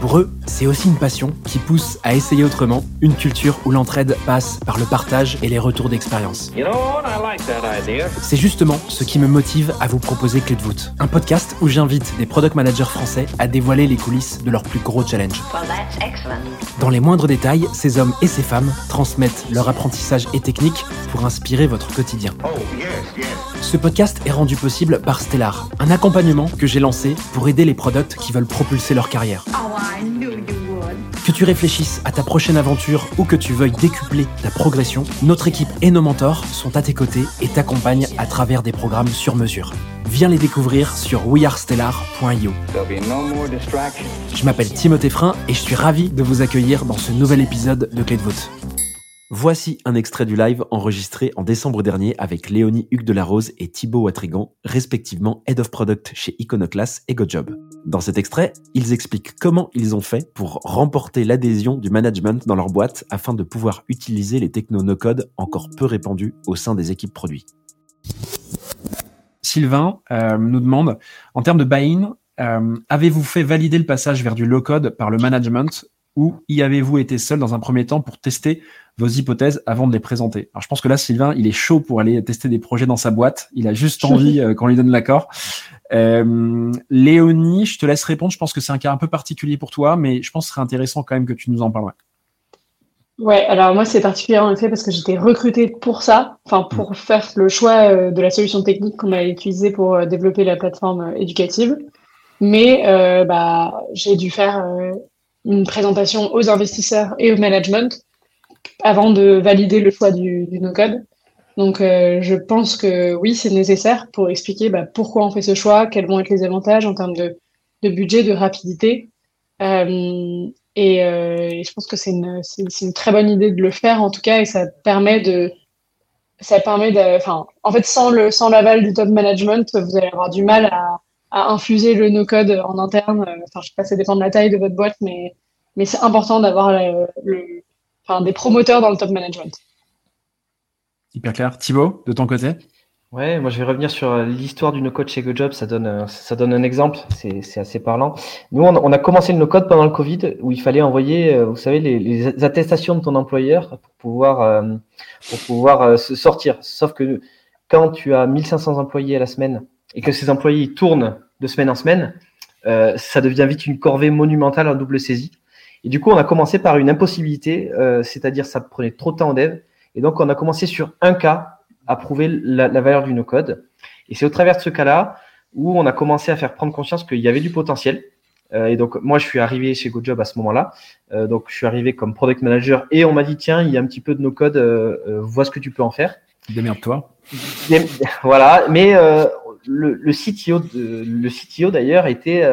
Pour eux, c'est aussi une passion qui pousse à essayer autrement, une culture où l'entraide passe par le partage et les retours d'expérience. C'est justement ce qui me motive à vous proposer Clé de voûte, un podcast où j'invite des product managers français à dévoiler les coulisses de leurs plus gros challenges. Dans les moindres détails, ces hommes et ces femmes transmettent leur apprentissage et techniques pour inspirer votre quotidien. Ce podcast est rendu possible par Stellar, un accompagnement que j'ai lancé pour aider les products qui veulent propulser leur carrière. Que tu réfléchisses à ta prochaine aventure ou que tu veuilles décupler ta progression, notre équipe et nos mentors sont à tes côtés et t'accompagnent à travers des programmes sur mesure. Viens les découvrir sur wearestellar.io. Je m'appelle Timothée Frein et je suis ravi de vous accueillir dans ce nouvel épisode de Clé de voûte. Voici un extrait du live enregistré en décembre dernier avec Léonie Hugues de la Rose et Thibaut Watrigan, respectivement Head of Product chez Iconoclast et GoJob. Dans cet extrait, ils expliquent comment ils ont fait pour remporter l'adhésion du management dans leur boîte afin de pouvoir utiliser les techno no-code encore peu répandus au sein des équipes produits. Sylvain euh, nous demande, en termes de buy-in, euh, avez-vous fait valider le passage vers du low-code par le management ou y avez-vous été seul dans un premier temps pour tester vos hypothèses avant de les présenter? Alors je pense que là, Sylvain, il est chaud pour aller tester des projets dans sa boîte. Il a juste envie euh, qu'on lui donne l'accord. Euh, Léonie, je te laisse répondre. Je pense que c'est un cas un peu particulier pour toi, mais je pense que ce serait intéressant quand même que tu nous en parles. Ouais, alors moi c'est particulier en effet parce que j'étais recrutée pour ça, enfin pour mm. faire le choix euh, de la solution technique qu'on a utilisée pour développer la plateforme éducative. Mais bah, j'ai dû faire une présentation aux investisseurs et au management avant de valider le choix du, no-code. Donc, euh, je pense que oui, c'est nécessaire pour expliquer bah, pourquoi on fait ce choix, quels vont être les avantages en termes de, budget, de rapidité. Euh, et, euh, et, je pense que c'est une, très bonne idée de le faire en tout cas, et ça permet de, ça permet en fait, sans le, sans l'aval du top management, vous allez avoir du mal à, à infuser le no-code en interne. Enfin, je sais pas, ça dépend de la taille de votre boîte, mais, mais c'est important d'avoir le, le des promoteurs dans le top management. Hyper clair. Thibaut, de ton côté? Ouais, moi je vais revenir sur l'histoire du no-code chez GoJob, ça donne, ça donne un exemple, c'est assez parlant. Nous, on, a commencé le no-code pendant le Covid, où il fallait envoyer, euh, vous savez, les, attestations de ton employeur pour pouvoir, euh, pour pouvoir euh, se sortir. Sauf que quand tu as 1500 employés à la semaine et que ces employés tournent de semaine en semaine, ça devient vite une corvée monumentale en double saisie. Et du coup, on a commencé par une impossibilité, euh, c'est-à-dire ça prenait trop de temps en dev. Et donc, on a commencé sur un cas à prouver la, valeur du no-code. Et c'est au travers de ce cas-là où on a commencé à faire prendre conscience qu'il y avait du potentiel. Euh, et donc, moi, je suis arrivé chez GoJob à ce moment-là. Euh, donc, je suis arrivé comme product manager et on m'a dit, tiens, il y a un petit peu de no-code, vois ce que tu peux en faire. Démerde-toi. Voilà, mais le, le, CTO, le CTO d'ailleurs était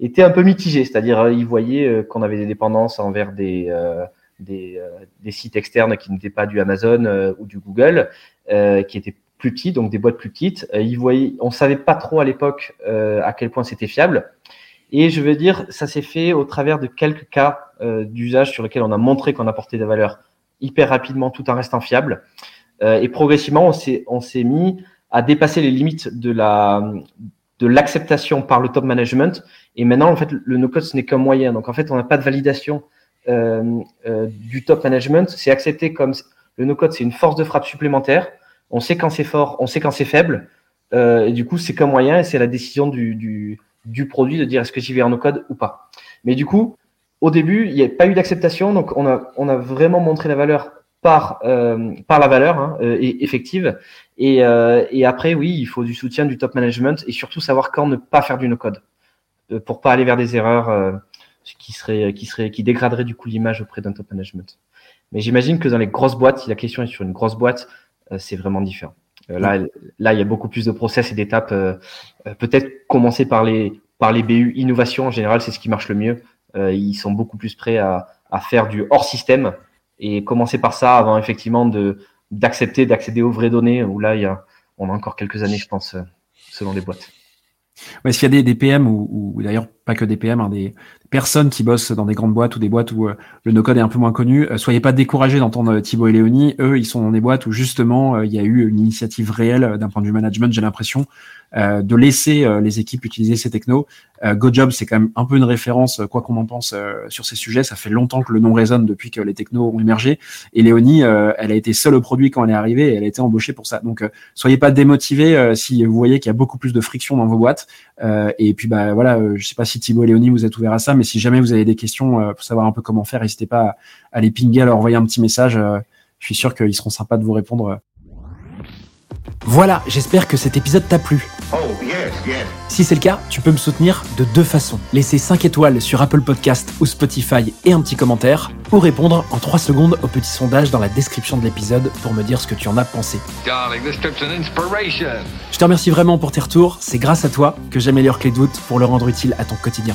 était un peu mitigé, c'est-à-dire euh, il voyait euh, qu'on avait des dépendances envers des, euh, des, des, sites externes qui n'étaient pas du Amazon ou du Google, qui étaient plus petits, donc des boîtes plus petites. il voyait, on savait pas trop à l'époque à quel point c'était fiable. Et je veux dire, ça s'est fait au travers de quelques cas d'usage sur lesquels on a montré qu'on apportait des valeurs hyper rapidement tout en restant fiable. et progressivement, on s'est mis à dépasser les limites de la, de l'acceptation par le top management. Et maintenant, en fait, le no-code, ce n'est qu'un moyen. Donc, en fait, on n'a pas de validation euh, euh, du top management. C'est accepté comme le no-code, c'est une force de frappe supplémentaire. On sait quand c'est fort, on sait quand c'est faible. Euh, et du coup, c'est qu'un moyen et c'est la décision du, du, du, produit de dire est-ce que j'y vais en no-code ou pas. Mais du coup, au début, il n'y a pas eu d'acceptation. Donc, on a, on a vraiment montré la valeur par, euh, par la valeur hein, euh, effective. Et, euh, et, après, oui, il faut du soutien du top management et surtout savoir quand ne pas faire du no-code pour pas aller vers des erreurs qui seraient, qui seraient, qui dégraderaient du coup l'image auprès d'un top management. Mais j'imagine que dans les grosses boîtes, si la question est sur une grosse boîte, c'est vraiment différent. là, là, il y a beaucoup plus de process et d'étapes. Peut-être commencer par les, par les BU innovation en général, c'est ce qui marche le mieux. ils sont beaucoup plus prêts à, à faire du hors système et commencer par ça avant effectivement de d'accepter d'accéder aux vraies données où là il y a on a encore quelques années je pense euh, selon les boîtes. Ouais, s'il y a des, des PM ou d'ailleurs pas que des PM, hein, des personnes qui bossent dans des grandes boîtes ou des boîtes où le no-code est un peu moins connu. soyez pas découragés d'entendre Thibaut et Léonie. Eux, ils sont dans des boîtes où justement il y a eu une initiative réelle d'un point de vue management, j'ai l'impression, euh, de laisser euh, les équipes utiliser ces technos. Euh, GoJob, c'est quand même un peu une référence, quoi qu'on en pense sur ces sujets. Ça fait longtemps que le nom résonne depuis que les technos ont émergé. Et Léonie, elle a été seule au produit quand elle est arrivée et elle a été embauchée pour ça. Donc, soyez pas démotivés si vous voyez qu'il y a beaucoup plus de friction dans vos boîtes. et puis, bah voilà, je sais pas si Thibaut et Léonie vous êtes ouverts à ça, mais si jamais vous avez des questions pour savoir un peu comment faire, n'hésitez pas à, les pinguer, à leur envoyer un petit message. je suis sûr qu'ils seront sympas de vous répondre voilà, j'espère que cet épisode t'a plu. Oh, si c'est le cas, tu peux me soutenir de deux façons. Laisser 5 étoiles sur Apple Podcast ou Spotify et un petit commentaire, ou répondre en 3 secondes au petit sondage dans la description de l'épisode pour me dire ce que tu en as pensé. Je te remercie vraiment pour tes retours, c'est grâce à toi que j'améliore Clé de pour le rendre utile à ton quotidien.